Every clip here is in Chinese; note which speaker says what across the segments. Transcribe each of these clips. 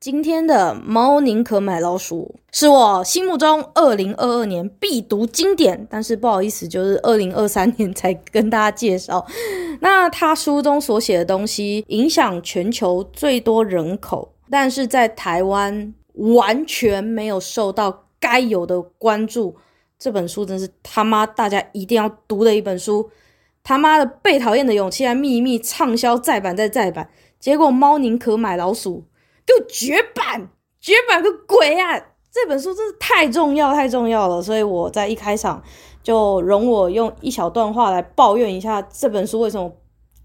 Speaker 1: 今天的猫宁可买老鼠是我心目中二零二二年必读经典，但是不好意思，就是二零二三年才跟大家介绍。那他书中所写的东西影响全球最多人口，但是在台湾完全没有受到该有的关注。这本书真是他妈大家一定要读的一本书。他妈的被讨厌的勇气还秘密畅销再版再再版，结果猫宁可买老鼠。就绝版，绝版个鬼啊！这本书真是太重要，太重要了，所以我在一开场就容我用一小段话来抱怨一下这本书为什么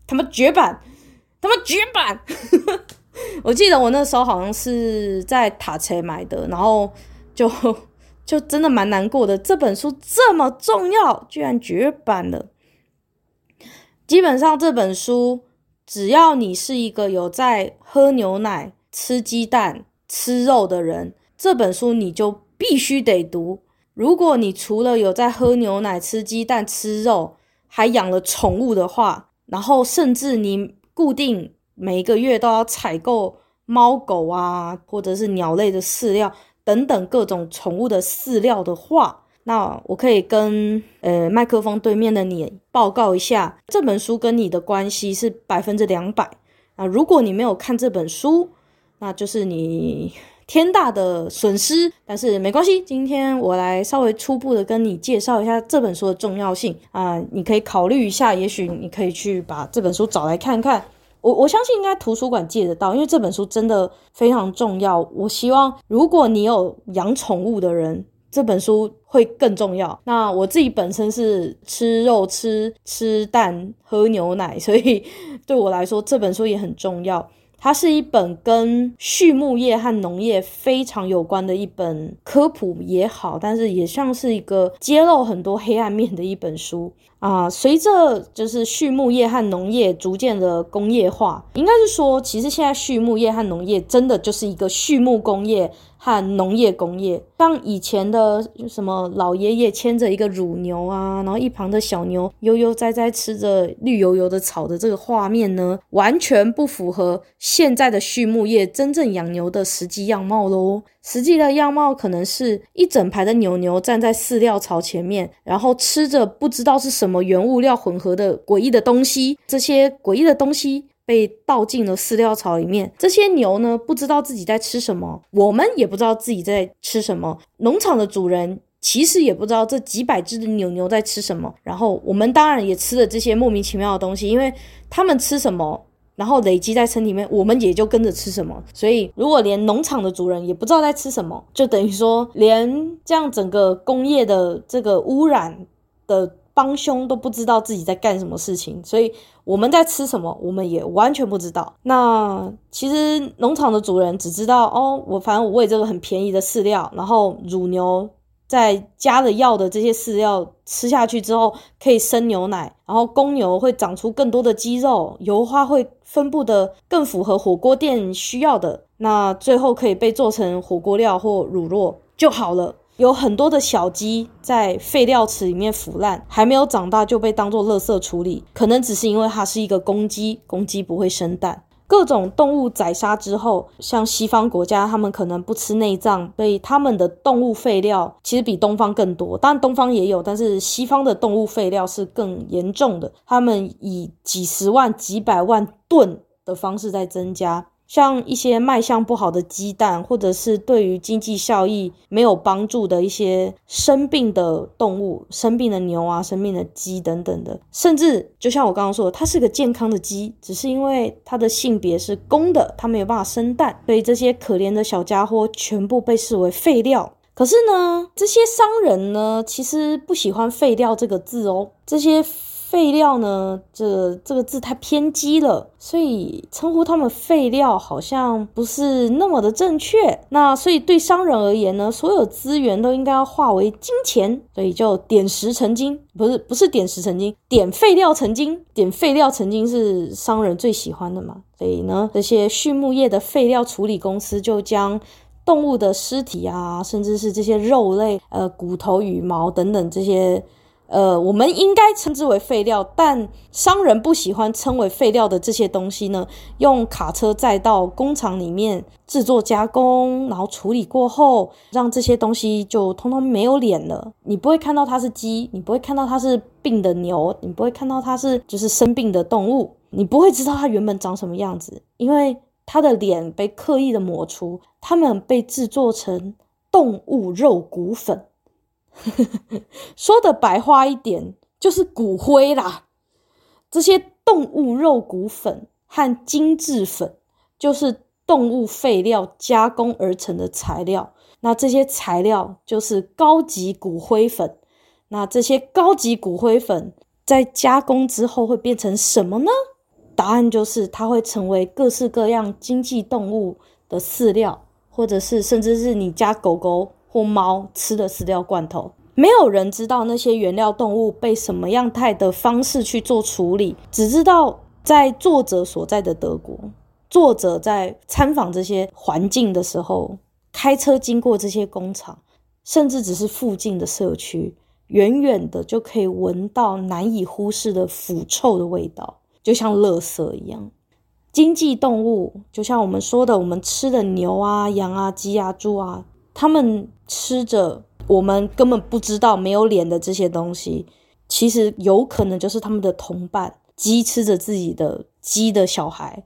Speaker 1: 他妈绝版，他妈绝版！我记得我那时候好像是在塔车买的，然后就 就真的蛮难过的。这本书这么重要，居然绝版了。基本上这本书，只要你是一个有在喝牛奶。吃鸡蛋、吃肉的人，这本书你就必须得读。如果你除了有在喝牛奶、吃鸡蛋、吃肉，还养了宠物的话，然后甚至你固定每个月都要采购猫狗啊，或者是鸟类的饲料等等各种宠物的饲料的话，那我可以跟呃麦克风对面的你报告一下，这本书跟你的关系是百分之两百。啊，如果你没有看这本书，那就是你天大的损失，但是没关系。今天我来稍微初步的跟你介绍一下这本书的重要性啊、你可以考虑一下，也许你可以去把这本书找来看看。我我相信应该图书馆借得到，因为这本书真的非常重要。我希望如果你有养宠物的人，这本书会更重要。那我自己本身是吃肉、吃吃蛋、喝牛奶，所以 对我来说这本书也很重要。它是一本跟畜牧业和农业非常有关的一本科普也好，但是也像是一个揭露很多黑暗面的一本书。啊。随着就是畜牧业和农业逐渐的工业化，应该是说，其实现在畜牧业和农业真的就是一个畜牧工业。和农业工业，像以前的什么老爷爷牵着一个乳牛啊，然后一旁的小牛悠悠哉哉吃着绿油油的草的这个画面呢，完全不符合现在的畜牧业真正养牛的实际样貌喽。实际的样貌可能是一整排的牛牛站在饲料槽前面，然后吃着不知道是什么原物料混合的诡异的东西，这些诡异的东西。被倒进了饲料槽里面，这些牛呢，不知道自己在吃什么，我们也不知道自己在吃什么。农场的主人其实也不知道这几百只的牛牛在吃什么。然后我们当然也吃了这些莫名其妙的东西，因为他们吃什么，然后累积在身体里面，我们也就跟着吃什么。所以如果连农场的主人也不知道在吃什么，就等于说连这样整个工业的这个污染的。帮凶都不知道自己在干什么事情，所以我们在吃什么，我们也完全不知道。那其实农场的主人只知道哦，我反正我喂这个很便宜的饲料，然后乳牛在加了药的这些饲料吃下去之后可以生牛奶，然后公牛会长出更多的肌肉，油花会分布得更符合火锅店需要的，那最后可以被做成火锅料或乳酪就好了。有很多的小鸡在废料池里面腐烂，还没有长大就被当做垃圾处理，可能只是因为它是一个公鸡，公鸡不会生蛋。各种动物宰杀之后，像西方国家，他们可能不吃内脏，所以他们的动物废料其实比东方更多。当然东方也有，但是西方的动物废料是更严重的，他们以几十万、几百万吨的方式在增加。像一些卖相不好的鸡蛋，或者是对于经济效益没有帮助的一些生病的动物，生病的牛啊，生病的鸡等等的，甚至就像我刚刚说的，它是个健康的鸡，只是因为它的性别是公的，它没有办法生蛋，所以这些可怜的小家伙全部被视为废料。可是呢，这些商人呢，其实不喜欢“废料”这个字哦，这些。废料呢？这这个字太偏激了，所以称呼他们废料好像不是那么的正确。那所以对商人而言呢，所有资源都应该要化为金钱，所以就点石成金，不是不是点石成金，点废料成金，点废料成金是商人最喜欢的嘛。所以呢，这些畜牧业的废料处理公司就将动物的尸体啊，甚至是这些肉类，呃，骨头、羽毛等等这些。呃，我们应该称之为废料，但商人不喜欢称为废料的这些东西呢，用卡车载到工厂里面制作加工，然后处理过后，让这些东西就通通没有脸了。你不会看到它是鸡，你不会看到它是病的牛，你不会看到它是就是生病的动物，你不会知道它原本长什么样子，因为它的脸被刻意的抹除，它们被制作成动物肉骨粉。说的白话一点，就是骨灰啦。这些动物肉骨粉和精制粉，就是动物废料加工而成的材料。那这些材料就是高级骨灰粉。那这些高级骨灰粉在加工之后会变成什么呢？答案就是它会成为各式各样经济动物的饲料，或者是甚至是你家狗狗。或猫吃的饲料罐头，没有人知道那些原料动物被什么样态的方式去做处理，只知道在作者所在的德国，作者在参访这些环境的时候，开车经过这些工厂，甚至只是附近的社区，远远的就可以闻到难以忽视的腐臭的味道，就像垃圾一样。经济动物就像我们说的，我们吃的牛啊、羊啊、鸡啊、猪啊。他们吃着我们根本不知道没有脸的这些东西，其实有可能就是他们的同伴。鸡吃着自己的鸡的小孩，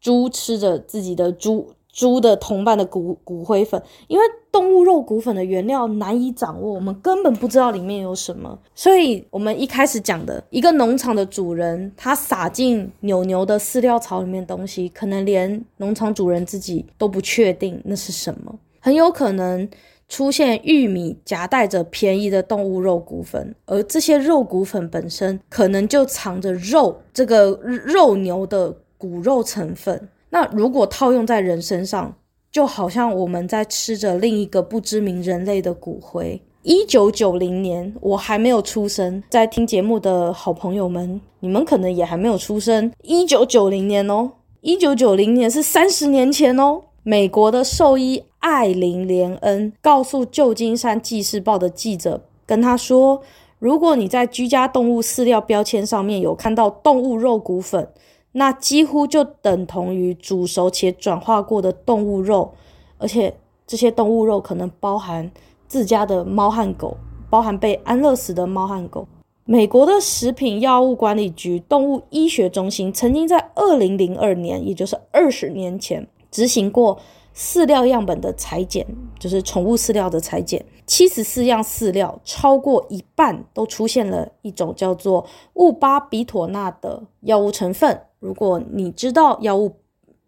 Speaker 1: 猪吃着自己的猪猪的同伴的骨骨灰粉。因为动物肉骨粉的原料难以掌握，我们根本不知道里面有什么。所以，我们一开始讲的一个农场的主人，他撒进牛牛的饲料槽里面的东西，可能连农场主人自己都不确定那是什么。很有可能出现玉米夹带着便宜的动物肉骨粉，而这些肉骨粉本身可能就藏着肉，这个肉牛的骨肉成分。那如果套用在人身上，就好像我们在吃着另一个不知名人类的骨灰。一九九零年，我还没有出生，在听节目的好朋友们，你们可能也还没有出生。一九九零年哦，一九九零年是三十年前哦。美国的兽医艾琳·连恩告诉《旧金山纪事报》的记者，跟他说：“如果你在居家动物饲料标签上面有看到动物肉骨粉，那几乎就等同于煮熟且转化过的动物肉，而且这些动物肉可能包含自家的猫和狗，包含被安乐死的猫和狗。”美国的食品药物管理局动物医学中心曾经在二零零二年，也就是二十年前。执行过饲料样本的裁剪，就是宠物饲料的裁剪，七十四样饲料超过一半都出现了一种叫做戊巴比妥钠的药物成分。如果你知道药物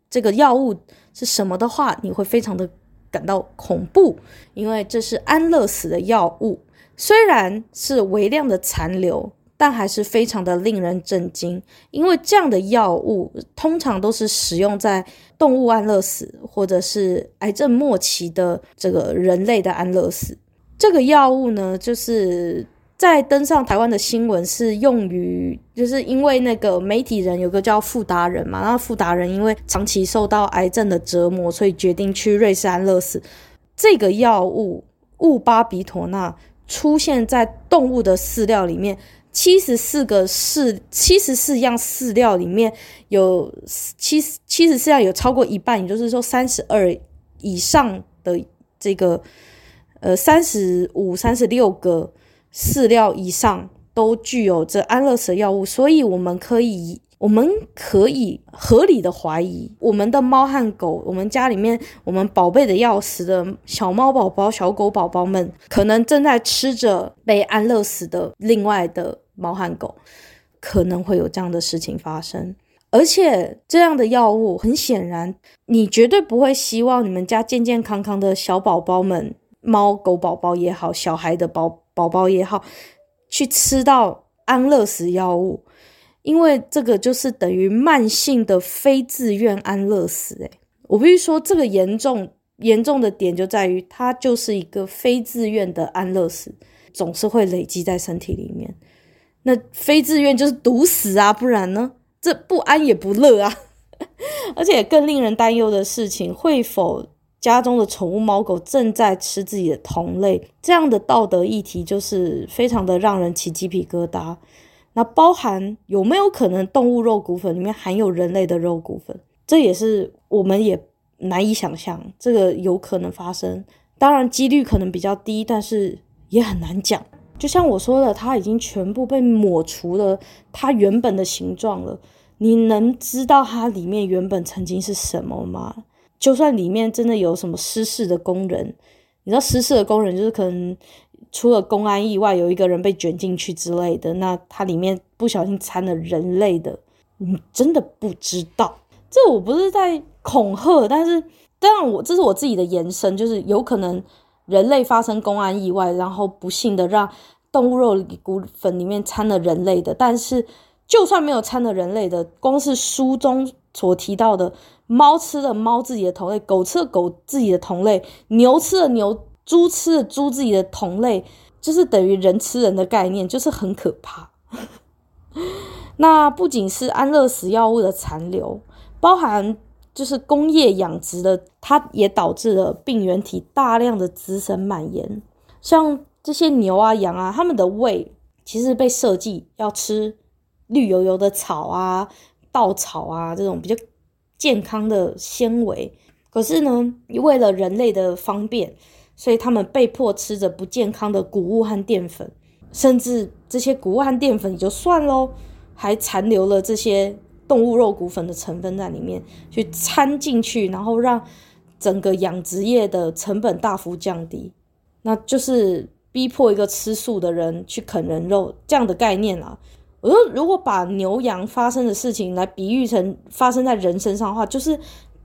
Speaker 1: 这个药物是什么的话，你会非常的感到恐怖，因为这是安乐死的药物，虽然是微量的残留。但还是非常的令人震惊，因为这样的药物通常都是使用在动物安乐死或者是癌症末期的这个人类的安乐死。这个药物呢，就是在登上台湾的新闻是用于，就是因为那个媒体人有个叫傅达人嘛，然后傅达人因为长期受到癌症的折磨，所以决定去瑞士安乐死。这个药物戊巴比妥钠出现在动物的饲料里面。七十四个饲，七十四样饲料里面有七十七十四样有超过一半，也就是说三十二以上的这个呃三十五、三十六个饲料以上都具有这安乐死药物，所以我们可以。我们可以合理的怀疑，我们的猫和狗，我们家里面我们宝贝的要死的小猫宝宝、小狗宝宝们，可能正在吃着被安乐死的另外的猫和狗，可能会有这样的事情发生。而且这样的药物，很显然，你绝对不会希望你们家健健康康的小宝宝们，猫狗宝宝也好，小孩的宝宝宝也好，去吃到安乐死药物。因为这个就是等于慢性的非自愿安乐死，诶，我必须说，这个严重严重的点就在于，它就是一个非自愿的安乐死，总是会累积在身体里面。那非自愿就是毒死啊，不然呢？这不安也不乐啊。而且更令人担忧的事情，会否家中的宠物猫狗正在吃自己的同类，这样的道德议题就是非常的让人起鸡皮疙瘩。那包含有没有可能动物肉骨粉里面含有人类的肉骨粉？这也是我们也难以想象，这个有可能发生。当然几率可能比较低，但是也很难讲。就像我说的，它已经全部被抹除了它原本的形状了。你能知道它里面原本曾经是什么吗？就算里面真的有什么失事的工人，你知道失事的工人就是可能除了公安意外，有一个人被卷进去之类的，那它里面不小心掺了人类的，你真的不知道。这我不是在恐吓，但是当然我这是我自己的延伸，就是有可能人类发生公安意外，然后不幸的让动物肉骨粉里面掺了人类的，但是就算没有掺了人类的，光是书中所提到的猫吃了猫自己的同类，狗吃了狗自己的同类，牛吃了牛，猪吃了猪自己的同类，就是等于人吃人的概念，就是很可怕。那不仅是安乐死药物的残留。包含就是工业养殖的，它也导致了病原体大量的滋生蔓延。像这些牛啊、羊啊，它们的胃其实被设计要吃绿油油的草啊、稻草啊这种比较健康的纤维。可是呢，为了人类的方便，所以他们被迫吃着不健康的谷物和淀粉，甚至这些谷物和淀粉也就算喽，还残留了这些。动物肉骨粉的成分在里面去掺进去，然后让整个养殖业的成本大幅降低，那就是逼迫一个吃素的人去啃人肉这样的概念啊。我说，如果把牛羊发生的事情来比喻成发生在人身上的话，就是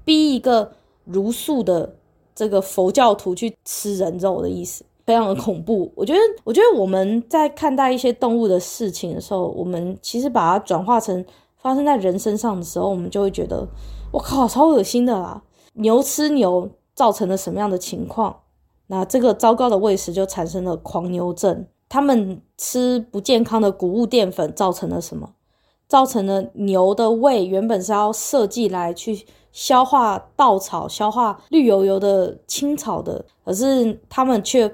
Speaker 1: 逼一个茹素的这个佛教徒去吃人肉的意思，非常的恐怖。我觉得，我觉得我们在看待一些动物的事情的时候，我们其实把它转化成。发生在人身上的时候，我们就会觉得，我靠，超恶心的啦！牛吃牛造成了什么样的情况？那这个糟糕的喂食就产生了狂牛症。他们吃不健康的谷物淀粉造成了什么？造成了牛的胃原本是要设计来去消化稻草、消化绿油油的青草的，可是他们却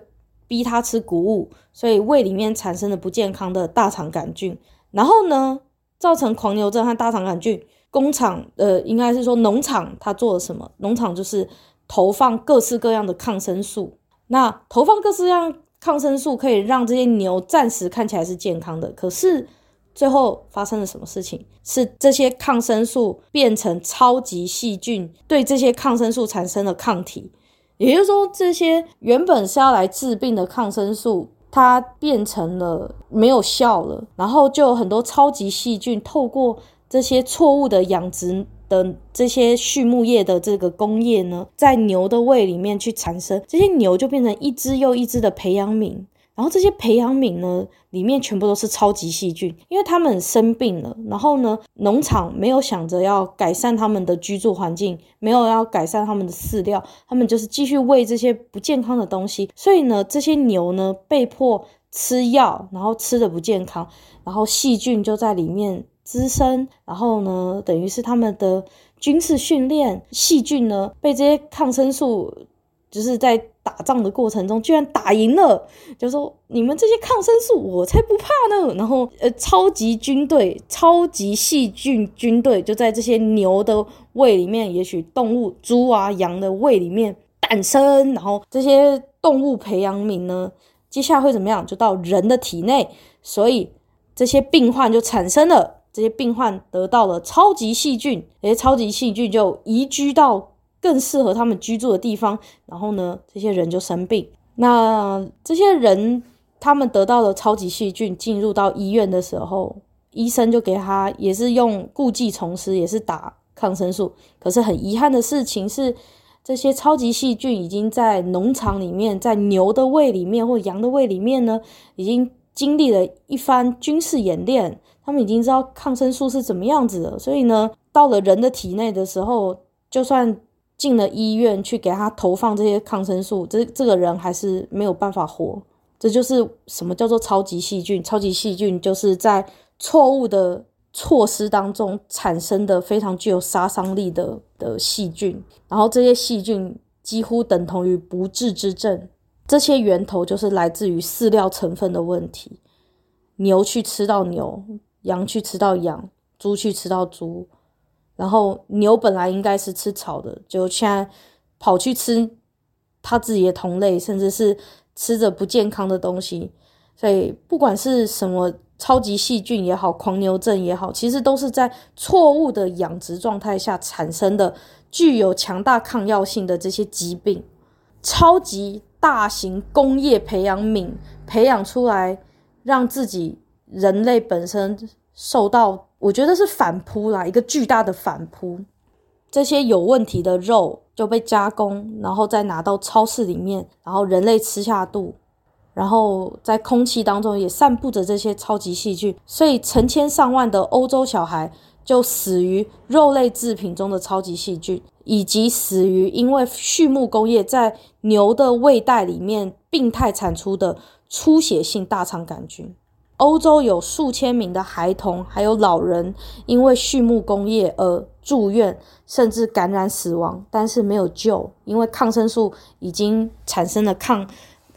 Speaker 1: 逼它吃谷物，所以胃里面产生了不健康的大肠杆菌。然后呢？造成狂牛症和大肠杆菌，工厂呃，应该是说农场它做了什么？农场就是投放各式各样的抗生素。那投放各式各样抗生素可以让这些牛暂时看起来是健康的，可是最后发生了什么事情？是这些抗生素变成超级细菌，对这些抗生素产生了抗体。也就是说，这些原本是要来治病的抗生素。它变成了没有效了，然后就有很多超级细菌透过这些错误的养殖的这些畜牧业的这个工业呢，在牛的胃里面去产生，这些牛就变成一只又一只的培养皿。然后这些培养皿呢，里面全部都是超级细菌，因为他们生病了。然后呢，农场没有想着要改善他们的居住环境，没有要改善他们的饲料，他们就是继续喂这些不健康的东西。所以呢，这些牛呢被迫吃药，然后吃的不健康，然后细菌就在里面滋生。然后呢，等于是他们的军事训练，细菌呢被这些抗生素。就是在打仗的过程中，居然打赢了，就说你们这些抗生素，我才不怕呢。然后，呃，超级军队、超级细菌军队就在这些牛的胃里面，也许动物猪啊、羊的胃里面诞生。然后，这些动物培养皿呢，接下来会怎么样？就到人的体内，所以这些病患就产生了。这些病患得到了超级细菌，这些超级细菌就移居到。更适合他们居住的地方，然后呢，这些人就生病。那这些人他们得到了超级细菌，进入到医院的时候，医生就给他也是用故技重施，也是打抗生素。可是很遗憾的事情是，这些超级细菌已经在农场里面，在牛的胃里面或羊的胃里面呢，已经经历了一番军事演练，他们已经知道抗生素是怎么样子的。所以呢，到了人的体内的时候，就算进了医院去给他投放这些抗生素，这这个人还是没有办法活。这就是什么叫做超级细菌？超级细菌就是在错误的措施当中产生的非常具有杀伤力的的细菌。然后这些细菌几乎等同于不治之症。这些源头就是来自于饲料成分的问题，牛去吃到牛，羊去吃到羊，猪去吃到猪，然后牛本来应该是吃草的，就现在跑去吃它自己的同类，甚至是吃着不健康的东西。所以不管是什么超级细菌也好，狂牛症也好，其实都是在错误的养殖状态下产生的，具有强大抗药性的这些疾病。超级大型工业培养皿培养出来，让自己人类本身受到，我觉得是反扑啦，一个巨大的反扑。这些有问题的肉就被加工，然后再拿到超市里面，然后人类吃下肚。然后在空气当中也散布着这些超级细菌，所以成千上万的欧洲小孩就死于肉类制品中的超级细菌，以及死于因为畜牧工业在牛的胃袋里面病态产出的出血性大肠杆菌。欧洲有数千名的孩童还有老人因为畜牧工业而住院，甚至感染死亡，但是没有救，因为抗生素已经产生了抗。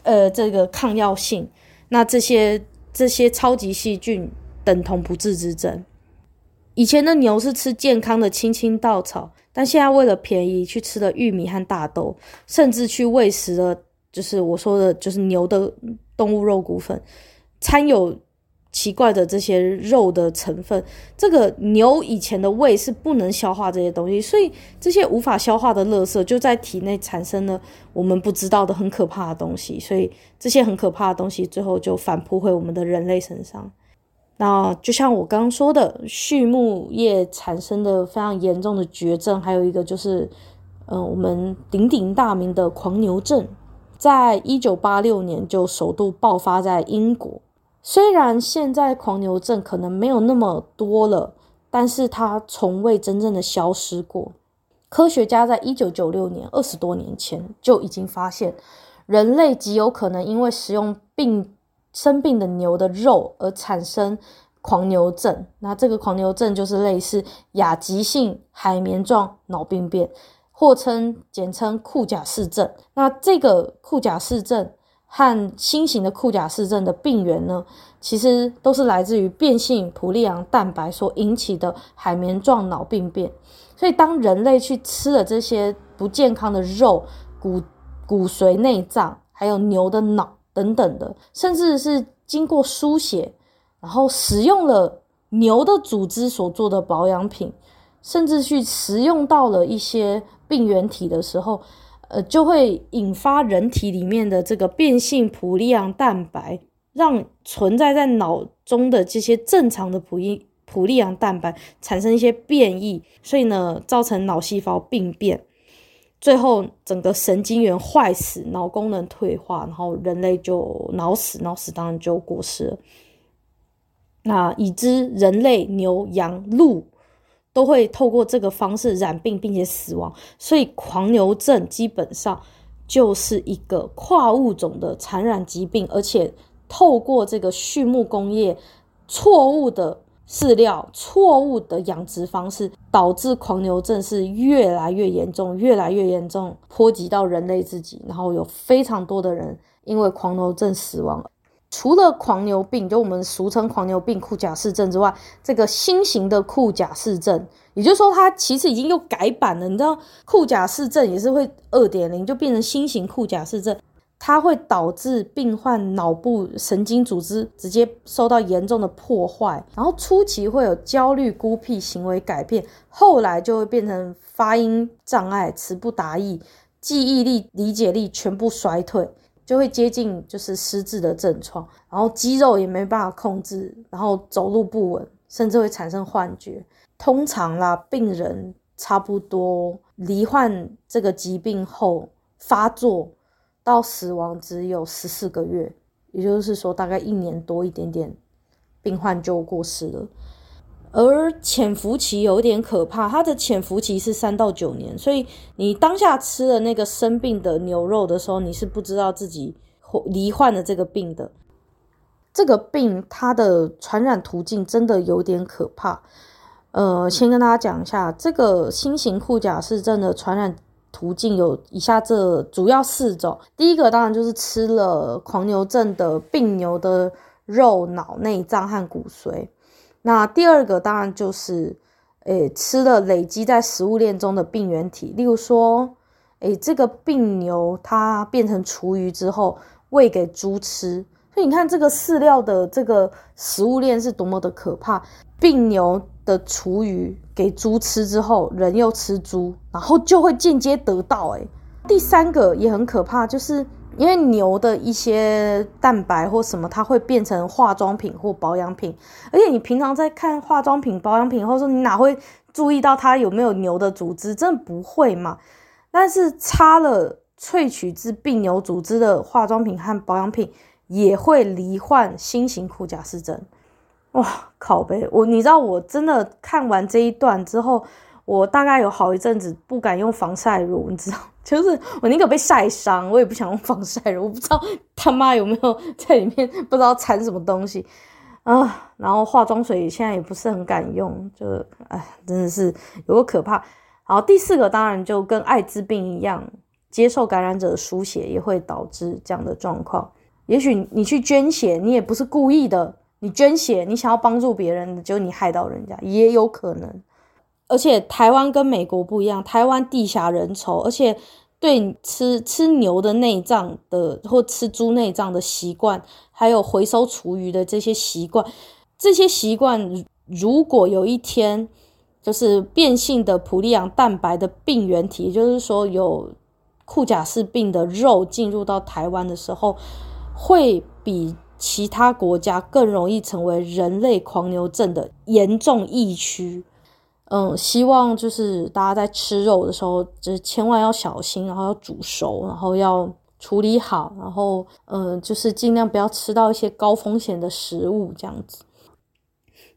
Speaker 1: 呃，这个抗药性，那这些这些超级细菌等同不治之症。以前的牛是吃健康的青青稻草，但现在为了便宜去吃了玉米和大豆，甚至去喂食了，就是我说的，就是牛的动物肉骨粉，掺有。奇怪的这些肉的成分，这个牛以前的胃是不能消化这些东西，所以这些无法消化的垃圾就在体内产生了我们不知道的很可怕的东西，所以这些很可怕的东西最后就反扑回我们的人类身上。那就像我刚刚说的，畜牧业产生的非常严重的绝症，还有一个就是，嗯、我们鼎鼎大名的狂牛症，在一九八六年就首度爆发在英国。虽然现在狂牛症可能没有那么多了，但是它从未真正的消失过。科学家在一九九六年，二十多年前就已经发现，人类极有可能因为食用病生病的牛的肉而产生狂牛症。那这个狂牛症就是类似亚急性海绵状脑病变，或称简称库贾氏症。那这个库贾氏症。和新型的库贾氏症的病原呢，其实都是来自于变性普利昂蛋白所引起的海绵状脑病变。所以，当人类去吃了这些不健康的肉、骨骨髓、内脏，还有牛的脑等等的，甚至是经过输血，然后使用了牛的组织所做的保养品，甚至去食用到了一些病原体的时候。呃，就会引发人体里面的这个变性普利昂蛋白，让存在在脑中的这些正常的普利普利昂蛋白产生一些变异，所以呢，造成脑细胞病变，最后整个神经元坏死，脑功能退化，然后人类就脑死，脑死当然就过世了。那已知人类、牛、羊、鹿。都会透过这个方式染病并且死亡，所以狂牛症基本上就是一个跨物种的传染疾病，而且透过这个畜牧工业错误的饲料、错误的养殖方式，导致狂牛症是越来越严重、越来越严重，波及到人类自己，然后有非常多的人因为狂牛症死亡。除了狂牛病，就我们俗称狂牛病库贾氏症之外，这个新型的库贾氏症，也就是说它其实已经又改版了。你知道库贾氏症也是会二点零，就变成新型库贾氏症，它会导致病患脑部神经组织直接受到严重的破坏，然后初期会有焦虑、孤僻、行为改变，后来就会变成发音障碍、词不达意、记忆力、理解力全部衰退。就会接近就是失智的症状，然后肌肉也没办法控制，然后走路不稳，甚至会产生幻觉。通常啦，病人差不多罹患这个疾病后发作到死亡只有十四个月，也就是说大概一年多一点点，病患就过世了。而潜伏期有点可怕，它的潜伏期是三到九年，所以你当下吃了那个生病的牛肉的时候，你是不知道自己罹患了这个病的。这个病它的传染途径真的有点可怕。呃，先跟大家讲一下，这个新型库甲氏症的传染途径有以下这主要四种。第一个当然就是吃了狂牛症的病牛的肉、脑、内脏和骨髓。那第二个当然就是，诶，吃了累积在食物链中的病原体，例如说，诶，这个病牛它变成厨余之后喂给猪吃。所以你看这个饲料的这个食物链是多么的可怕，病牛的厨余给猪吃之后，人又吃猪，然后就会间接得到。诶，第三个也很可怕，就是因为牛的一些蛋白或什么，它会变成化妆品或保养品，而且你平常在看化妆品、保养品，或者说你哪会注意到它有没有牛的组织？真的不会嘛？但是擦了萃取自病牛组织的化妆品和保养品。也会罹患新型库贾氏症，哇靠呗！我你知道我真的看完这一段之后，我大概有好一阵子不敢用防晒乳，你知道，就是我宁可被晒伤，我也不想用防晒。我不知道他妈有没有在里面不知道掺什么东西啊。然后化妆水现在也不是很敢用，就哎，真的是有个可怕。好，第四个当然就跟艾滋病一样，接受感染者的输血也会导致这样的状况。也许你去捐血，你也不是故意的。你捐血，你想要帮助别人，就你害到人家，也有可能。而且台湾跟美国不一样，台湾地狭人稠，而且对吃吃牛的内脏的或吃猪内脏的习惯，还有回收厨余的这些习惯，这些习惯如果有一天就是变性的普利昂蛋白的病原体，就是说有库贾氏病的肉进入到台湾的时候。会比其他国家更容易成为人类狂牛症的严重疫区。嗯，希望就是大家在吃肉的时候，就是千万要小心，然后要煮熟，然后要处理好，然后嗯，就是尽量不要吃到一些高风险的食物，这样子。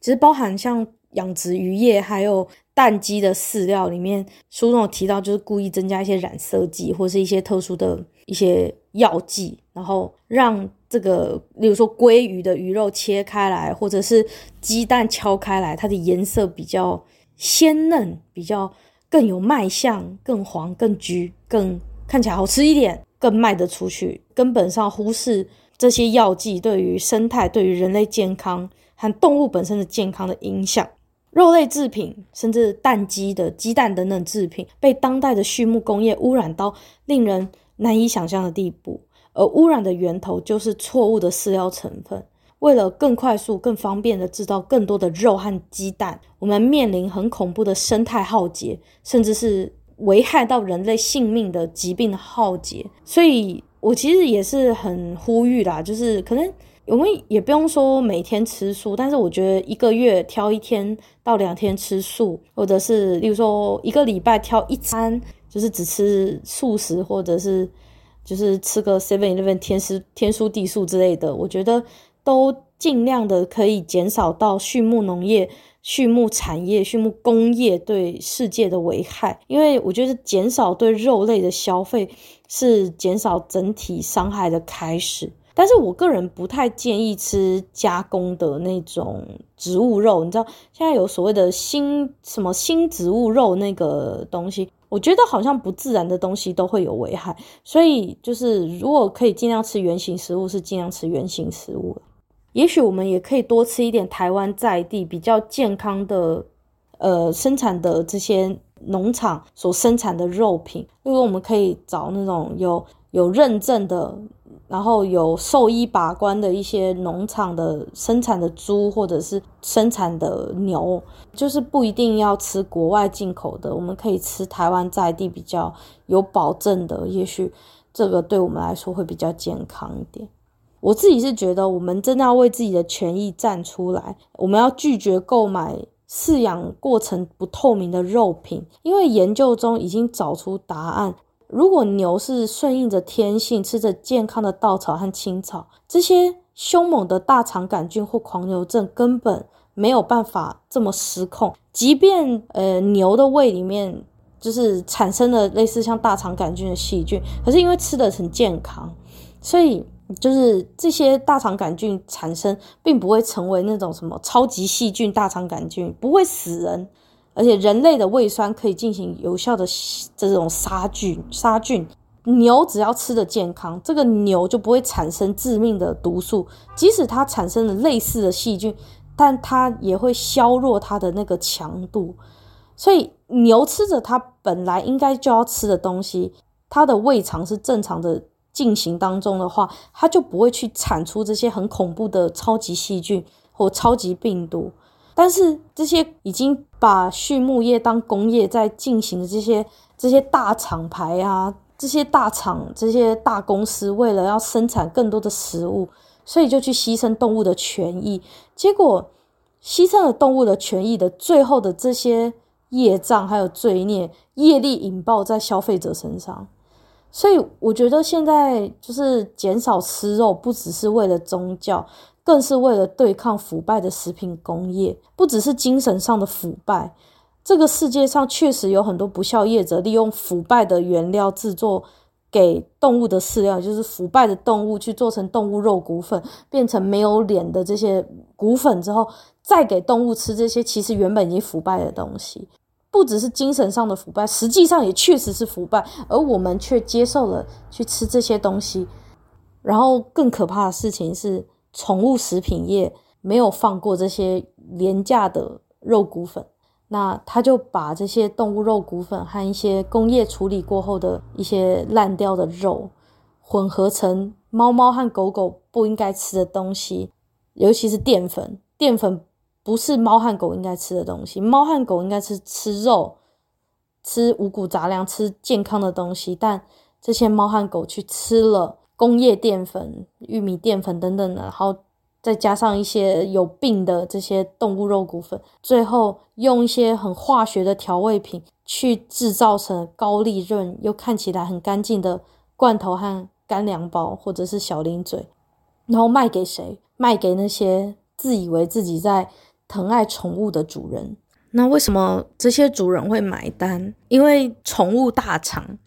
Speaker 1: 其实包含像养殖渔业还有蛋鸡的饲料里面，书中有提到，就是故意增加一些染色剂或是一些特殊的一些药剂。然后让这个，例如说鲑鱼的鱼肉切开来，或者是鸡蛋敲开来，它的颜色比较鲜嫩，比较更有卖相，更黄、更橘、更看起来好吃一点，更卖得出去。根本上忽视这些药剂对于生态、对于人类健康和动物本身的健康的影响。肉类制品，甚至蛋鸡的鸡蛋等等制品，被当代的畜牧工业污染到令人难以想象的地步。而污染的源头就是错误的饲料成分。为了更快速、更方便的制造更多的肉和鸡蛋，我们面临很恐怖的生态浩劫，甚至是危害到人类性命的疾病的浩劫。所以，我其实也是很呼吁啦，就是可能我们也不用说每天吃素，但是我觉得一个月挑一天到两天吃素，或者是例如说一个礼拜挑一餐，就是只吃素食，或者是。就是吃个 Seven Eleven 天书天书地素之类的，我觉得都尽量的可以减少到畜牧农业、畜牧产业、畜牧工业对世界的危害。因为我觉得减少对肉类的消费是减少整体伤害的开始。但是我个人不太建议吃加工的那种植物肉，你知道现在有所谓的新什么新植物肉那个东西。我觉得好像不自然的东西都会有危害，所以就是如果可以尽量吃原型食物，是尽量吃原型食物。也许我们也可以多吃一点台湾在地比较健康的，呃，生产的这些农场所生产的肉品。因为我们可以找那种有有认证的。然后有兽医把关的一些农场的生产的猪或者是生产的牛，就是不一定要吃国外进口的，我们可以吃台湾在地比较有保证的，也许这个对我们来说会比较健康一点。我自己是觉得，我们真的要为自己的权益站出来，我们要拒绝购买饲养过程不透明的肉品，因为研究中已经找出答案。如果牛是顺应着天性，吃着健康的稻草和青草，这些凶猛的大肠杆菌或狂牛症根本没有办法这么失控。即便呃牛的胃里面就是产生了类似像大肠杆菌的细菌，可是因为吃的很健康，所以就是这些大肠杆菌产生并不会成为那种什么超级细菌大肠杆菌，不会死人。而且人类的胃酸可以进行有效的这种杀菌杀菌。牛只要吃得健康，这个牛就不会产生致命的毒素。即使它产生了类似的细菌，但它也会削弱它的那个强度。所以牛吃着它本来应该就要吃的东西，它的胃肠是正常的进行当中的话，它就不会去产出这些很恐怖的超级细菌或超级病毒。但是这些已经把畜牧业当工业在进行的这些这些大厂牌啊。这些大厂、这些大公司为了要生产更多的食物，所以就去牺牲动物的权益。结果，牺牲了动物的权益的最后的这些业障还有罪孽，业力引爆在消费者身上。所以，我觉得现在就是减少吃肉，不只是为了宗教，更是为了对抗腐败的食品工业，不只是精神上的腐败。这个世界上确实有很多不肖业者利用腐败的原料制作给动物的饲料，就是腐败的动物去做成动物肉骨粉，变成没有脸的这些骨粉之后，再给动物吃这些其实原本已经腐败的东西。不只是精神上的腐败，实际上也确实是腐败，而我们却接受了去吃这些东西。然后更可怕的事情是，宠物食品业没有放过这些廉价的肉骨粉。那他就把这些动物肉骨粉和一些工业处理过后的一些烂掉的肉混合成猫猫和狗狗不应该吃的东西，尤其是淀粉。淀粉不是猫和狗应该吃的东西，猫和狗应该是吃肉、吃五谷杂粮、吃健康的东西，但这些猫和狗去吃了工业淀粉、玉米淀粉等等的，然后。再加上一些有病的这些动物肉骨粉，最后用一些很化学的调味品去制造成高利润又看起来很干净的罐头和干粮包，或者是小零嘴，然后卖给谁？卖给那些自以为自己在疼爱宠物的主人。那为什么这些主人会买单？因为宠物大厂。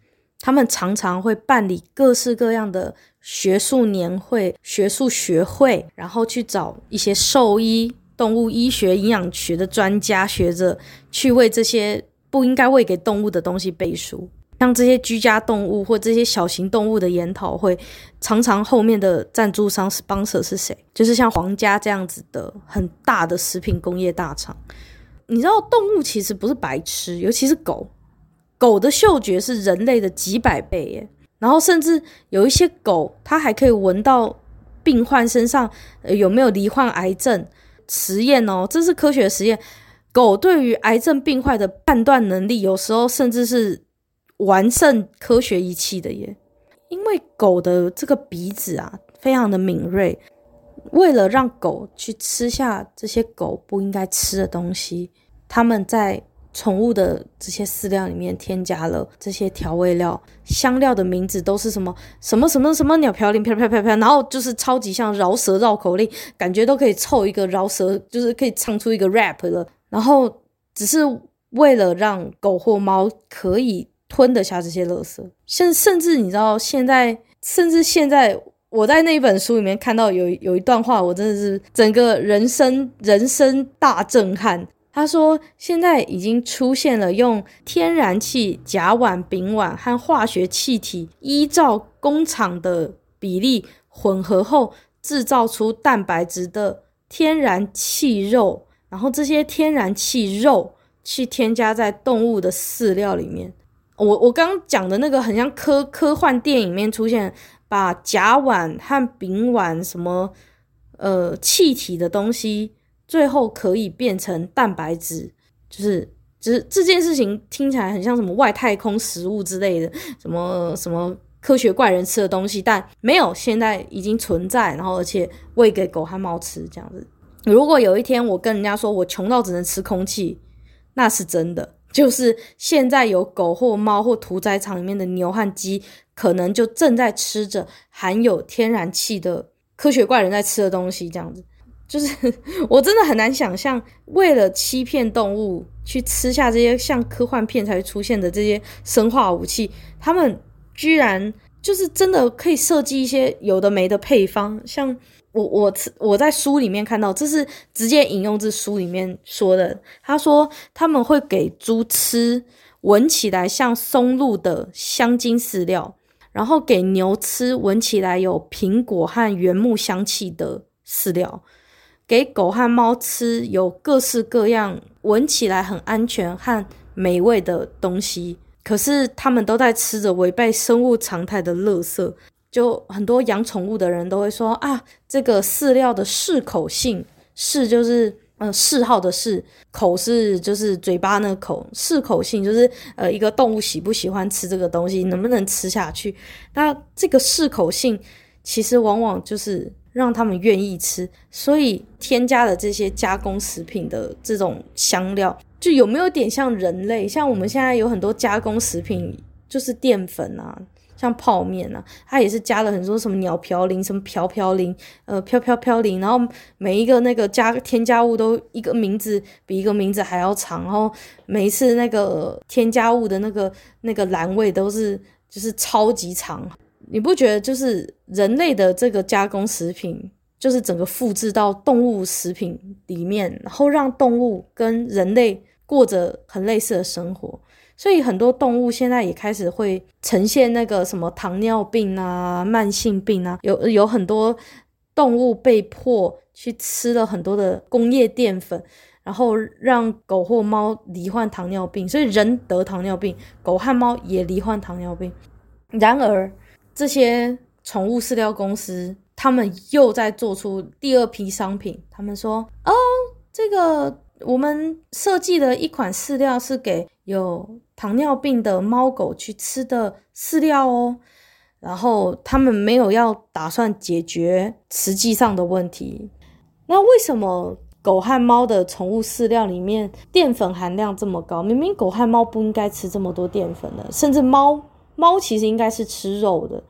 Speaker 1: 他们常常会办理各式各样的学术年会、学术学会，然后去找一些兽医、动物医学、营养学的专家学者，去为这些不应该喂给动物的东西背书。像这些居家动物或这些小型动物的研讨会，常常后面的赞助商、sponsor 是谁？就是像皇家这样子的很大的食品工业大厂。你知道，动物其实不是白痴，尤其是狗。狗的嗅觉是人类的几百倍耶，然后甚至有一些狗，它还可以闻到病患身上有没有罹患癌症。实验哦，这是科学实验。狗对于癌症病患的判断能力，有时候甚至是完胜科学仪器的耶。因为狗的这个鼻子啊，非常的敏锐。为了让狗去吃下这些狗不应该吃的东西，他们在。宠物的这些饲料里面添加了这些调味料，香料的名字都是什么什么什么什么鸟嘌呤啪啪啪啪，然后就是超级像饶舌绕口令，感觉都可以凑一个饶舌，就是可以唱出一个 rap 了。然后只是为了让狗或猫可以吞得下这些垃圾，甚甚至你知道现在，甚至现在我在那一本书里面看到有有一段话，我真的是整个人生人生大震撼。他说：“现在已经出现了用天然气、甲烷、丙烷和化学气体，依照工厂的比例混合后制造出蛋白质的天然气肉，然后这些天然气肉去添加在动物的饲料里面。我我刚刚讲的那个很像科科幻电影里面出现，把甲烷和丙烷什么呃气体的东西。”最后可以变成蛋白质，就是，只是这件事情听起来很像什么外太空食物之类的，什么什么科学怪人吃的东西，但没有，现在已经存在，然后而且喂给狗和猫吃这样子。如果有一天我跟人家说我穷到只能吃空气，那是真的，就是现在有狗或猫或屠宰场里面的牛和鸡，可能就正在吃着含有天然气的科学怪人在吃的东西这样子。就是我真的很难想象，为了欺骗动物去吃下这些像科幻片才出现的这些生化武器，他们居然就是真的可以设计一些有的没的配方。像我我我在书里面看到，这是直接引用自书里面说的。他说他们会给猪吃闻起来像松露的香精饲料，然后给牛吃闻起来有苹果和原木香气的饲料，给狗和猫吃有各式各样闻起来很安全和美味的东西。可是他们都在吃着违背生物常态的垃圾，就很多养宠物的人都会说啊，这个饲料的适口性，适就是呃嗜好的嗜，口是就是嘴巴那个口，适口性就是呃一个动物喜不喜欢吃这个东西，能不能吃下去。那这个适口性其实往往就是让他们愿意吃，所以添加了这些加工食品的这种香料。就有没有点像人类？像我们现在有很多加工食品，就是淀粉啊，像泡面啊，它也是加了很多什么鸟嘌呤、什么嘌嘌呤、呃飘飘嘌呤，然后每一个那个加添加物都一个名字比一个名字还要长，然后每一次那个添加物的那个那个栏位都是就是超级长。你不觉得就是人类的这个加工食品？就是整个复制到动物食品里面，然后让动物跟人类过着很类似的生活，所以很多动物现在也开始会呈现那个什么糖尿病啊、慢性病啊，有有很多动物被迫去吃了很多的工业淀粉，然后让狗或猫罹患糖尿病，所以人得糖尿病，狗和猫也罹患糖尿病。然而，这些宠物饲料公司。他们又在做出第二批商品。他们说：“哦，这个我们设计的一款饲料是给有糖尿病的猫狗去吃的饲料哦。”然后他们没有要打算解决实际上的问题。那为什么狗和猫的宠物饲料里面淀粉含量这么高？明明狗和猫不应该吃这么多淀粉的，甚至猫猫其实应该是吃肉的。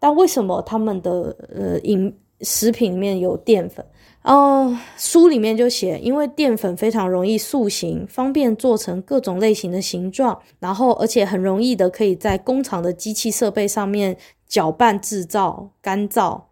Speaker 1: 但为什么他们的呃饮食品里面有淀粉？哦，书里面就写，因为淀粉非常容易塑形，方便做成各种类型的形状，然后而且很容易的可以在工厂的机器设备上面搅拌制造、干燥，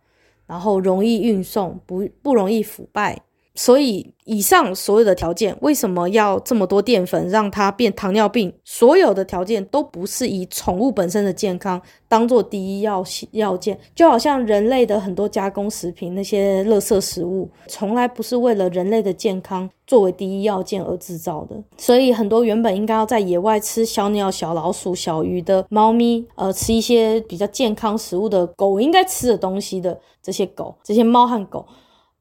Speaker 1: 然后容易运送，不不容易腐败。所以，以上所有的条件，为什么要这么多淀粉让它变糖尿病？所有的条件都不是以宠物本身的健康当做第一要要件，就好像人类的很多加工食品，那些垃圾食物，从来不是为了人类的健康作为第一要件而制造的。所以，很多原本应该要在野外吃小鸟、小老鼠、小鱼的猫咪，呃，吃一些比较健康食物的狗应该吃的东西的这些狗、这些猫和狗。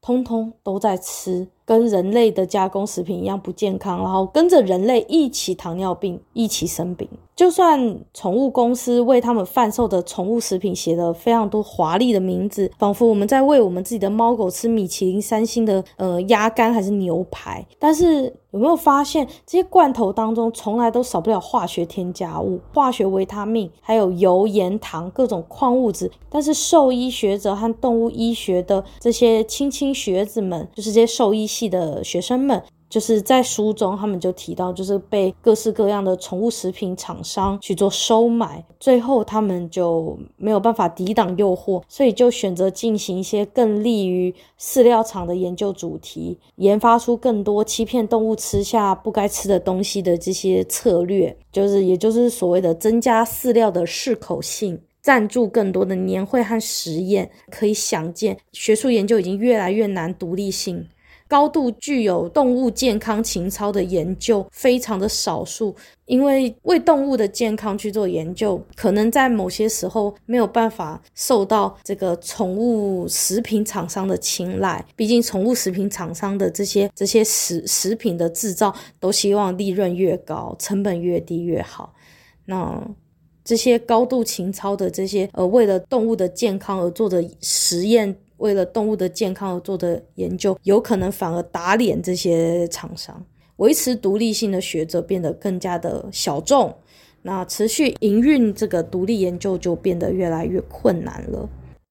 Speaker 1: 通通都在吃跟人类的加工食品一样不健康，然后跟着人类一起糖尿病，一起生病。就算宠物公司为他们贩售的宠物食品写了非常多华丽的名字，仿佛我们在喂我们自己的猫狗吃米其林三星的呃鸭肝还是牛排，但是有没有发现这些罐头当中从来都少不了化学添加物、化学维他命，还有油、盐、糖各种矿物质。但是兽医学者和动物医学的这些青青学子们，就是这些兽医系的学生们。就是在书中，他们就提到，就是被各式各样的宠物食品厂商去做收买，最后他们就没有办法抵挡诱惑，所以就选择进行一些更利于饲料厂的研究主题，研发出更多欺骗动物吃下不该吃的东西的这些策略，就是也就是所谓的增加饲料的适口性，赞助更多的年会和实验。可以想见，学术研究已经越来越难独立性。高度具有动物健康情操的研究非常的少数，因为为动物的健康去做研究，可能在某些时候没有办法受到这个宠物食品厂商的青睐。毕竟，宠物食品厂商的这些这些食食品的制造，都希望利润越高，成本越低越好。那这些高度情操的这些呃，为了动物的健康而做的实验。为了动物的健康而做的研究，有可能反而打脸这些厂商，维持独立性的学者变得更加的小众，那持续营运这个独立研究就变得越来越困难了，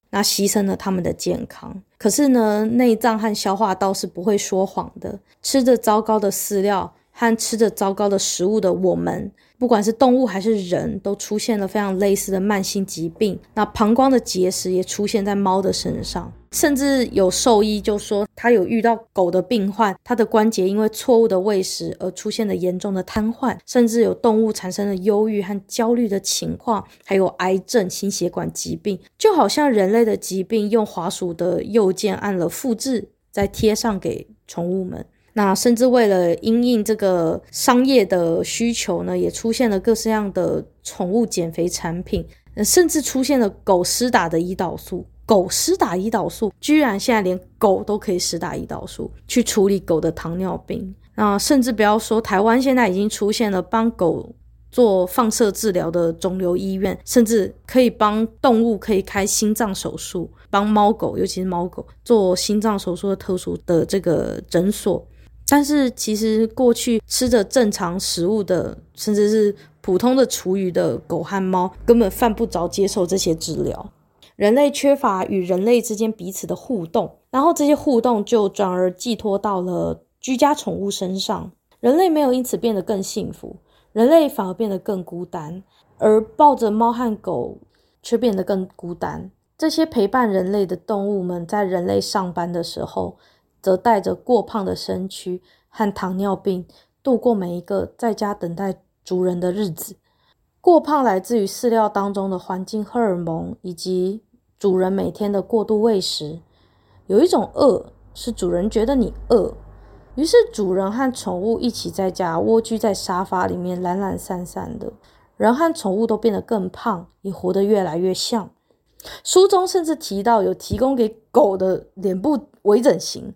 Speaker 1: 那牺牲了他们的健康。可是呢，内脏和消化道是不会说谎的，吃着糟糕的饲料和吃着糟糕的食物的我们，不管是动物还是人，都出现了非常类似的慢性疾病。那膀胱的结石也出现在猫的身上，甚至有兽医就说他有遇到狗的病患，它的关节因为错误的喂食而出现了严重的瘫痪，甚至有动物产生了忧郁和焦虑的情况，还有癌症、心血管疾病，就好像人类的疾病用滑鼠的右键按了复制，再贴上给宠物们。那甚至为了因应这个商业的需求呢，也出现了各式样的宠物减肥产品，甚至出现了狗施打的胰岛素。狗施打胰岛素，居然现在连狗都可以施打胰岛素去处理狗的糖尿病。那甚至不要说台湾现在已经出现了帮狗做放射治疗的肿瘤医院，甚至可以帮动物可以开心脏手术，帮猫狗，尤其是猫狗做心脏手术的特殊的这个诊所。但是其实过去吃着正常食物的，甚至是普通的厨余的狗和猫，根本犯不着接受这些治疗。人类缺乏与人类之间彼此的互动，然后这些互动就转而寄托到了居家宠物身上。人类没有因此变得更幸福，人类反而变得更孤单，而抱着猫和狗却变得更孤单。这些陪伴人类的动物们，在人类上班的时候，则带着过胖的身躯和糖尿病度过每一个在家等待主人的日子。过胖来自于饲料当中的环境荷尔蒙，以及主人每天的过度喂食。有一种饿是主人觉得你饿，于是主人和宠物一起在家蜗居在沙发里面懒懒散散的，人和宠物都变得更胖，也活得越来越像。书中甚至提到有提供给狗的脸部微整形。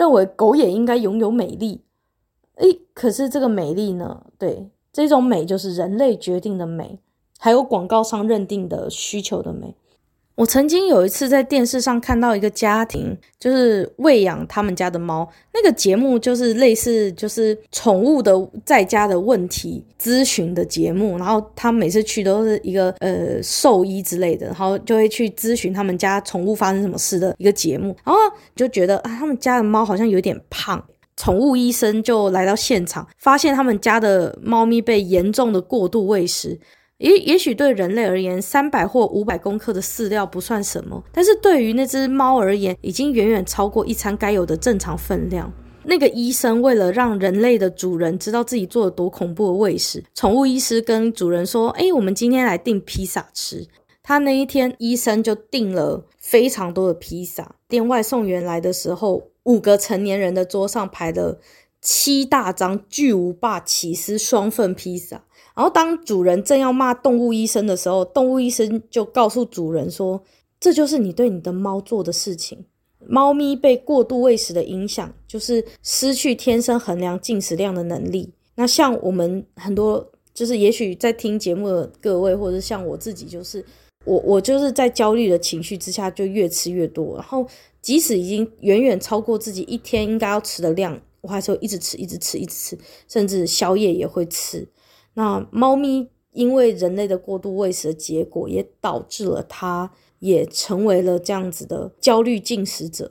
Speaker 1: 认为狗也应该拥有美丽，诶，可是这个美丽呢？对，这种美就是人类决定的美，还有广告商认定的需求的美。我曾经有一次在电视上看到一个家庭，就是喂养他们家的猫。那个节目就是类似就是宠物的在家的问题咨询的节目。然后他每次去都是一个呃兽医之类的，然后就会去咨询他们家宠物发生什么事的一个节目。然后就觉得啊，他们家的猫好像有点胖。宠物医生就来到现场，发现他们家的猫咪被严重的过度喂食。也也许对人类而言，三百或五百公克的饲料不算什么，但是对于那只猫而言，已经远远超过一餐该有的正常分量。那个医生为了让人类的主人知道自己做了多恐怖的喂食，宠物医师跟主人说：“哎，我们今天来订披萨吃。”他那一天，医生就订了非常多的披萨。店外送员来的时候，五个成年人的桌上排了七大张巨无霸起司双份披萨。然后，当主人正要骂动物医生的时候，动物医生就告诉主人说：“这就是你对你的猫做的事情。猫咪被过度喂食的影响，就是失去天生衡量进食量的能力。那像我们很多，就是也许在听节目的各位，或者像我自己，就是我我就是在焦虑的情绪之下，就越吃越多。然后，即使已经远远超过自己一天应该要吃的量，我还是会一直吃，一直吃，一直吃，甚至宵夜也会吃。”那猫咪因为人类的过度喂食的结果，也导致了它也成为了这样子的焦虑进食者。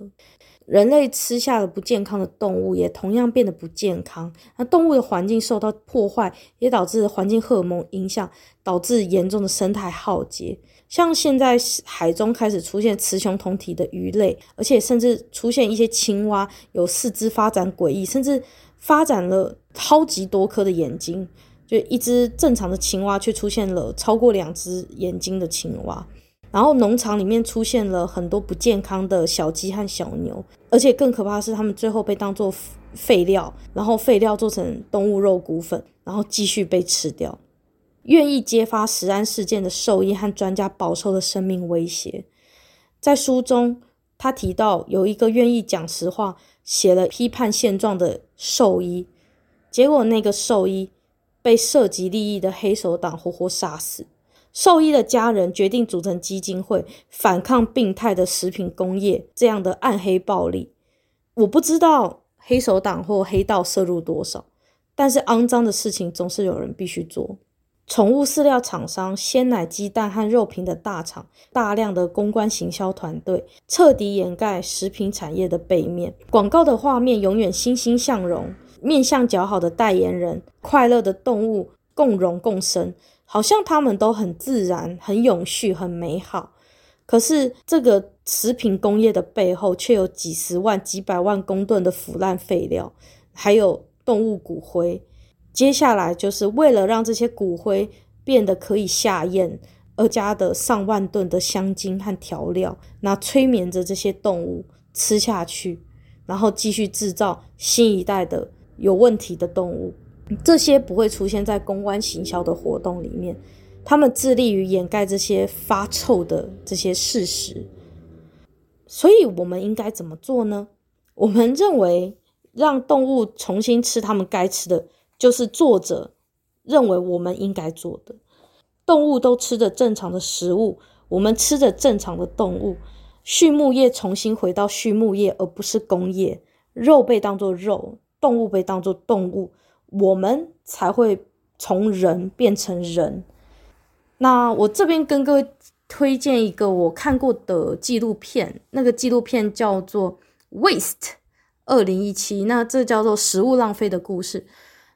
Speaker 1: 人类吃下了不健康的动物，也同样变得不健康。那动物的环境受到破坏，也导致环境荷尔蒙影响，导致严重的生态浩劫。像现在海中开始出现雌雄同体的鱼类，而且甚至出现一些青蛙有四肢发展诡异，甚至发展了超级多颗的眼睛。就一只正常的青蛙，却出现了超过两只眼睛的青蛙。然后农场里面出现了很多不健康的小鸡和小牛，而且更可怕的是，它们最后被当作废料，然后废料做成动物肉骨粉，然后继续被吃掉。愿意揭发食安事件的兽医和专家饱受了生命威胁。在书中，他提到有一个愿意讲实话、写了批判现状的兽医，结果那个兽医。被涉及利益的黑手党活活杀死。兽医的家人决定组成基金会，反抗病态的食品工业这样的暗黑暴力。我不知道黑手党或黑道涉入多少，但是肮脏的事情总是有人必须做。宠物饲料厂商、鲜奶、鸡蛋和肉品的大厂，大量的公关行销团队，彻底掩盖食品产业的背面。广告的画面永远欣欣向荣。面相较好的代言人，快乐的动物共荣共生，好像他们都很自然、很永续、很美好。可是这个食品工业的背后，却有几十万、几百万公吨的腐烂废料，还有动物骨灰。接下来就是为了让这些骨灰变得可以下咽，而加的上万吨的香精和调料，那催眠着这些动物吃下去，然后继续制造新一代的有问题的动物。这些不会出现在公关行销的活动里面，他们致力于掩盖这些发臭的这些事实。所以，我们应该怎么做呢？我们认为，让动物重新吃它们该吃的。就是作者认为我们应该做的，动物都吃着正常的食物，我们吃着正常的动物，畜牧业重新回到畜牧业，而不是工业，肉被当作肉，动物被当作动物，我们才会从人变成人。那我这边跟各位推荐一个我看过的纪录片，那个纪录片叫做《Waste》，二零一七，那这叫做食物浪费的故事。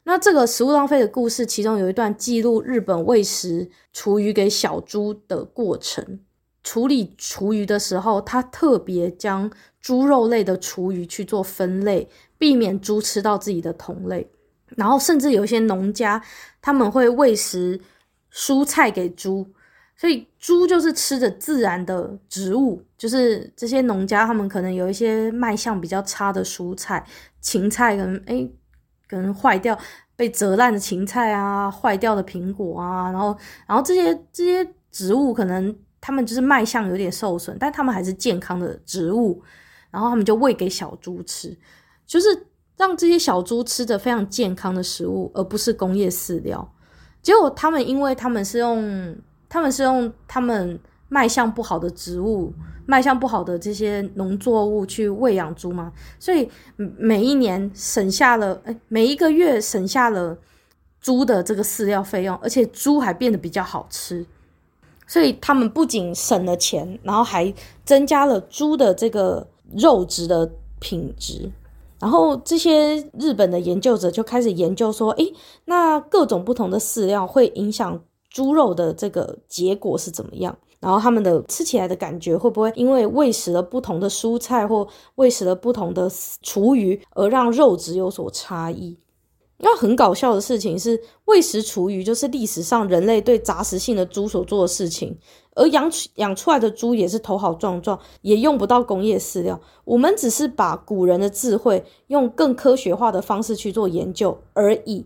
Speaker 1: 那这个食物浪费的故事，其中有一段记录日本喂食厨余给小猪的过程。处理厨余的时候，他特别将猪肉类的厨余去做分类，避免猪吃到自己的同类。然后，甚至有一些农家他们会喂食蔬菜给猪，所以猪就是吃着自然的植物。就是这些农家他们可能有一些卖相比较差的蔬菜，芹菜可能诶可能坏掉、被折烂的芹菜啊，坏掉的苹果啊，然后，然后这些这些植物可能他们就是卖相有点受损，但他们还是健康的植物，然后他们就喂给小猪吃，就是让这些小猪吃着非常健康的食物，而不是工业饲料。结果他们因为他们是用他们是用他们卖相不好的植物。卖相不好的这些农作物去喂养猪嘛，所以每一年省下了，哎，每一个月省下了猪的这个饲料费用，而且猪还变得比较好吃，所以他们不仅省了钱，然后还增加了猪的这个肉质的品质。然后这些日本的研究者就开始研究说，诶，那各种不同的饲料会影响猪肉的这个结果是怎么样？然后他们的吃起来的感觉会不会因为喂食了不同的蔬菜或喂食了不同的厨余而让肉质有所差异？那很搞笑的事情是，喂食厨余就是历史上人类对杂食性的猪所做的事情，而养养出来的猪也是头好壮壮，也用不到工业饲料。我们只是把古人的智慧用更科学化的方式去做研究而已。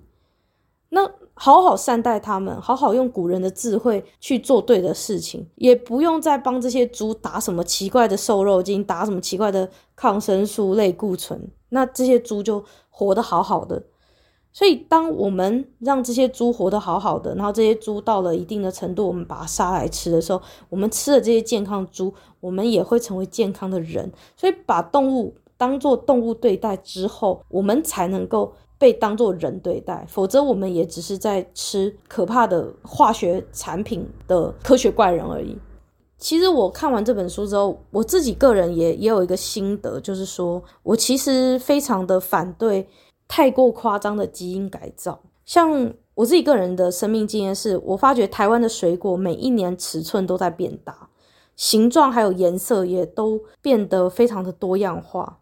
Speaker 1: 那。好好善待他们，好好用古人的智慧去做对的事情，也不用再帮这些猪打什么奇怪的瘦肉精，打什么奇怪的抗生素、类固醇，那这些猪就活得好好的。所以，当我们让这些猪活得好好的，然后这些猪到了一定的程度，我们把它杀来吃的时候，我们吃了这些健康猪，我们也会成为健康的人。所以，把动物当作动物对待之后，我们才能够。被当作人对待，否则我们也只是在吃可怕的化学产品的科学怪人而已。其实我看完这本书之后，我自己个人也也有一个心得，就是说我其实非常的反对太过夸张的基因改造。像我自己个人的生命经验是，我发觉台湾的水果每一年尺寸都在变大，形状还有颜色也都变得非常的多样化。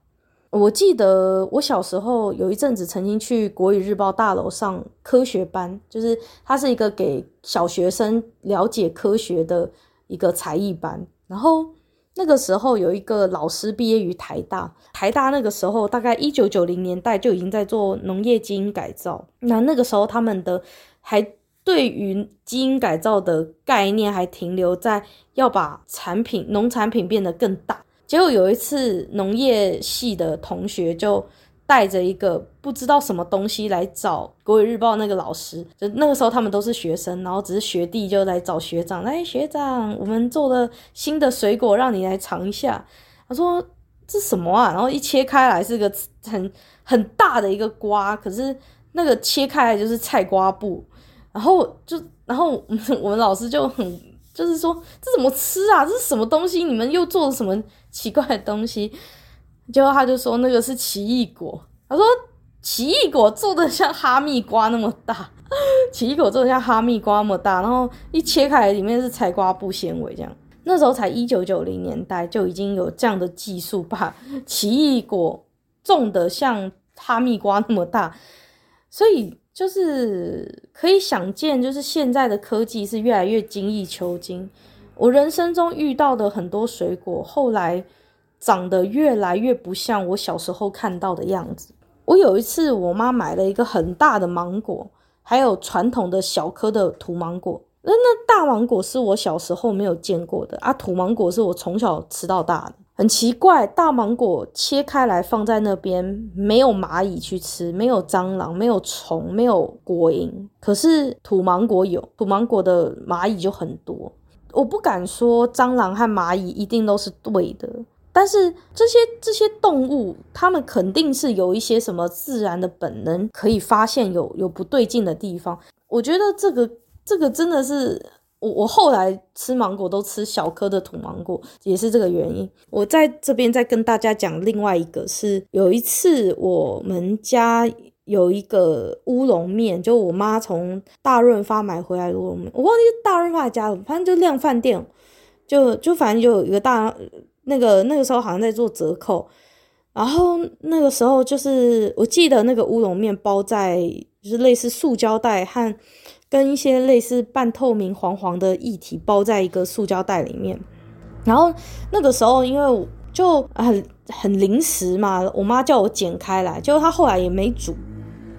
Speaker 1: 我记得我小时候有一阵子曾经去国语日报大楼上科学班，就是它是一个给小学生了解科学的一个才艺班。然后那个时候有一个老师毕业于台大，台大那个时候大概一九九零年代就已经在做农业基因改造。那那个时候他们的还对于基因改造的概念还停留在要把产品农产品变得更大。结果有一次，农业系的同学就带着一个不知道什么东西来找《国语日报》那个老师。就那个时候，他们都是学生，然后只是学弟就来找学长，来学长，我们做了新的水果，让你来尝一下。他说：“这什么啊？”然后一切开来是个很很大的一个瓜，可是那个切开来就是菜瓜布。然后就，然后我们老师就很就是说：“这怎么吃啊？这是什么东西？你们又做了什么？”奇怪的东西，结果他就说那个是奇异果。他说奇异果做的像哈密瓜那么大，奇异果做的像哈密瓜那么大，然后一切开里面是菜瓜布纤维这样。那时候才一九九零年代就已经有这样的技术，把奇异果种的像哈密瓜那么大，所以就是可以想见，就是现在的科技是越来越精益求精。我人生中遇到的很多水果，后来长得越来越不像我小时候看到的样子。我有一次，我妈买了一个很大的芒果，还有传统的小颗的土芒果。那那大芒果是我小时候没有见过的啊，土芒果是我从小吃到大的。很奇怪，大芒果切开来放在那边，没有蚂蚁去吃，没有蟑螂，没有虫，没有果蝇。可是土芒果有，土芒果的蚂蚁就很多。我不敢说蟑螂和蚂蚁一定都是对的。但是这些这些动物，它们肯定是有一些什么自然的本能，可以发现有有不对劲的地方。我觉得这个这个真的是我我后来吃芒果都吃小颗的土芒果，也是这个原因。我在这边再跟大家讲另外一个是，有一次我们家有一个乌龙面，就我妈从大润发买回来的乌龙面，我忘记大润发家的，反正就量饭店，就就反正就有一个大。那个那个时候好像在做折扣，然后那个时候就是我记得那个乌龙面包在就是类似塑胶袋和跟一些类似半透明黄黄的液体包在一个塑胶袋里面，然后那个时候因为就很很临时嘛，我妈叫我剪开来，结果她后来也没煮，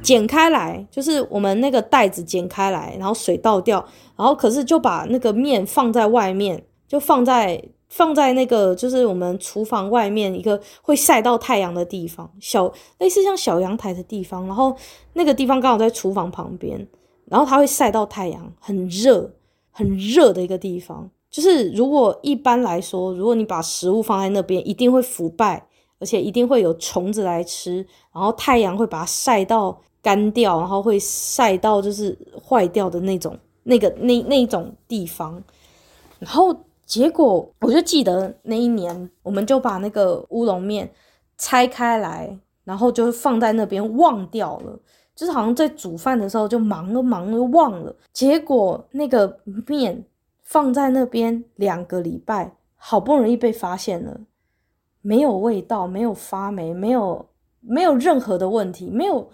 Speaker 1: 剪开来就是我们那个袋子剪开来，然后水倒掉，然后可是就把那个面放在外面，就放在。放在那个就是我们厨房外面一个会晒到太阳的地方，小类似像小阳台的地方，然后那个地方刚好在厨房旁边，然后它会晒到太阳，很热很热的一个地方。就是如果一般来说，如果你把食物放在那边，一定会腐败，而且一定会有虫子来吃，然后太阳会把它晒到干掉，然后会晒到就是坏掉的那种那个那那种地方，然后。结果我就记得那一年，我们就把那个乌龙面拆开来，然后就放在那边忘掉了，就是好像在煮饭的时候就忙了忙了忘了。结果那个面放在那边两个礼拜，好不容易被发现了，没有味道，没有发霉，没有没有任何的问题，没有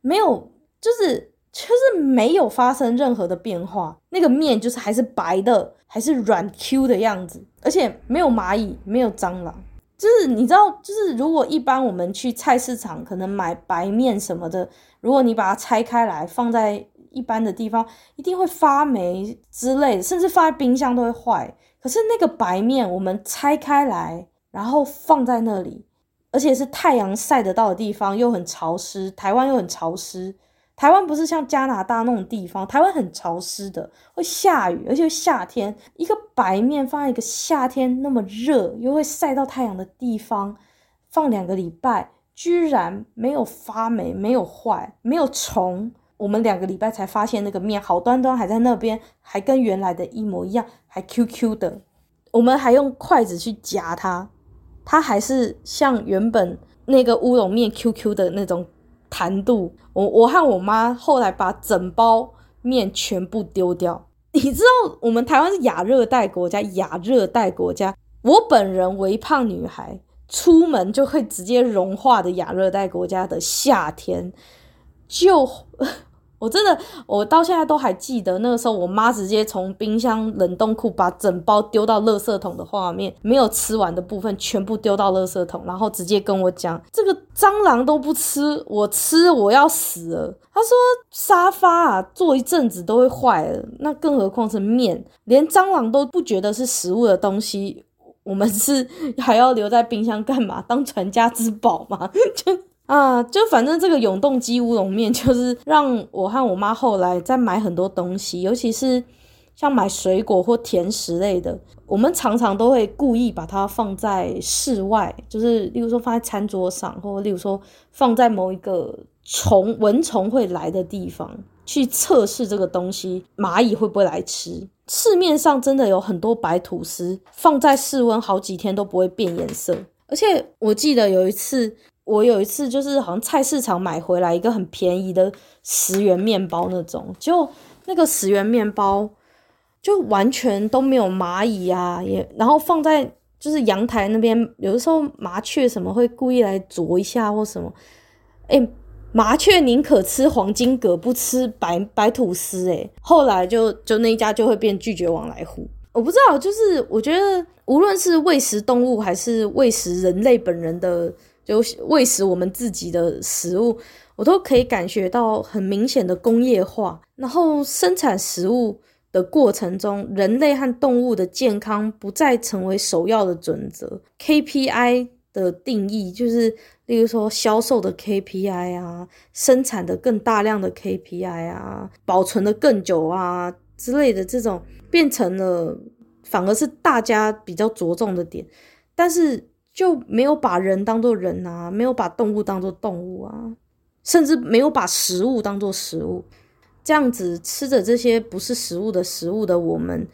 Speaker 1: 没有就是。就是没有发生任何的变化，那个面就是还是白的，还是软 Q 的样子，而且没有蚂蚁，没有蟑螂。就是你知道，就是如果一般我们去菜市场可能买白面什么的，如果你把它拆开来放在一般的地方，一定会发霉之类的，甚至放在冰箱都会坏。可是那个白面，我们拆开来，然后放在那里，而且是太阳晒得到的地方，又很潮湿，台湾又很潮湿。台湾不是像加拿大那种地方，台湾很潮湿的，会下雨，而且夏天一个白面放在一个夏天那么热又会晒到太阳的地方，放两个礼拜，居然没有发霉，没有坏，没有虫。我们两个礼拜才发现那个面好端端还在那边，还跟原来的一模一样，还 Q Q 的。我们还用筷子去夹它，它还是像原本那个乌龙面 Q Q 的那种。弹度，我我和我妈后来把整包面全部丢掉。你知道，我们台湾是亚热带国家，亚热带国家，我本人微胖女孩，出门就会直接融化的亚热带国家的夏天，就。我真的，我到现在都还记得那个时候，我妈直接从冰箱冷冻库把整包丢到垃圾桶的画面，没有吃完的部分全部丢到垃圾桶，然后直接跟我讲：“这个蟑螂都不吃，我吃我要死了。”她说：“沙发啊，坐一阵子都会坏了，那更何况是面，连蟑螂都不觉得是食物的东西，我们是 还要留在冰箱干嘛？当传家之宝吗？” 就。啊，就反正这个永动机乌龙面，就是让我和我妈后来再买很多东西，尤其是像买水果或甜食类的，我们常常都会故意把它放在室外，就是例如说放在餐桌上，或例如说放在某一个虫蚊虫会来的地方，去测试这个东西蚂蚁会不会来吃。市面上真的有很多白吐司放在室温好几天都不会变颜色，而且我记得有一次。我有一次就是好像菜市场买回来一个很便宜的十元面包那种，就那个十元面包就完全都没有蚂蚁啊，也然后放在就是阳台那边，有的时候麻雀什么会故意来啄一下或什么，诶麻雀宁可吃黄金葛不吃白白吐司，诶后来就就那一家就会变拒绝往来户。我不知道，就是我觉得无论是喂食动物还是喂食人类本人的。就喂食我们自己的食物，我都可以感觉到很明显的工业化。然后生产食物的过程中，人类和动物的健康不再成为首要的准则。KPI 的定义就是，例如说销售的 KPI 啊，生产的更大量的 KPI 啊，保存的更久啊之类的这种，变成了反而是大家比较着重的点，但是。就没有把人当作人啊，没有把动物当作动物啊，甚至没有把食物当作食物。这样子吃着这些不是食物的食物的我们，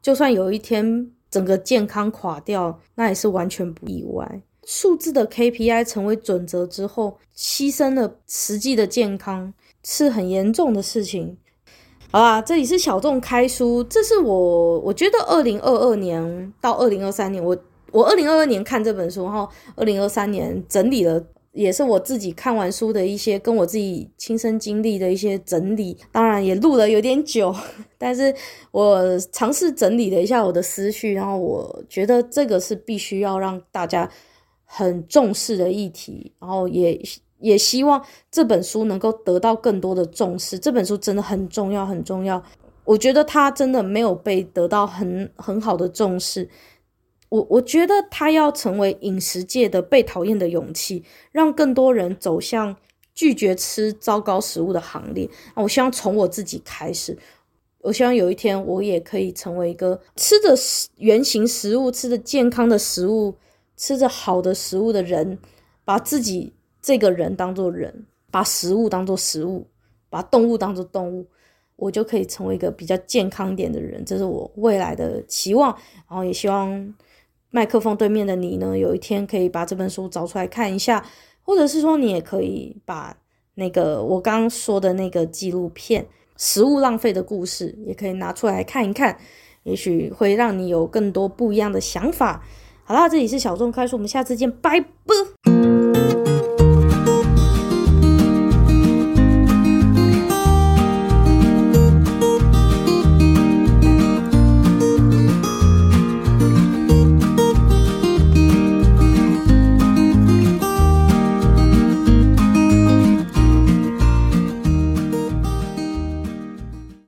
Speaker 1: 就算有一天整个健康垮掉，那也是完全不意外。数字的 KPI 成为准则之后，牺牲了实际的健康，是很严重的事情。好啦，这里是小众开书，这是我我觉得二零二二年到二零二三年我。我二零二二年看这本书，然后二零二三年整理了，也是我自己看完书的一些跟我自己亲身经历的一些整理。当然也录了有点久，但是我尝试整理了一下我的思绪，然后我觉得这个是必须要让大家很重视的议题，然后也也希望这本书能够得到更多的重视。这本书真的很重要，很重要。我觉得它真的没有被得到很很好的重视。我我觉得他要成为饮食界的被讨厌的勇气，让更多人走向拒绝吃糟糕食物的行列。我希望从我自己开始，我希望有一天我也可以成为一个吃着原型食物、吃着健康的食物、吃着好的食物的人，把自己这个人当做人，把食物当做食物，把动物当做动物，我就可以成为一个比较健康点的人。这是我未来的期望，然后也希望。麦克风对面的你呢，有一天可以把这本书找出来看一下，或者是说你也可以把那个我刚刚说的那个纪录片《食物浪费的故事》也可以拿出来看一看，也许会让你有更多不一样的想法。好啦，这里是小众开书，我们下次见，拜拜。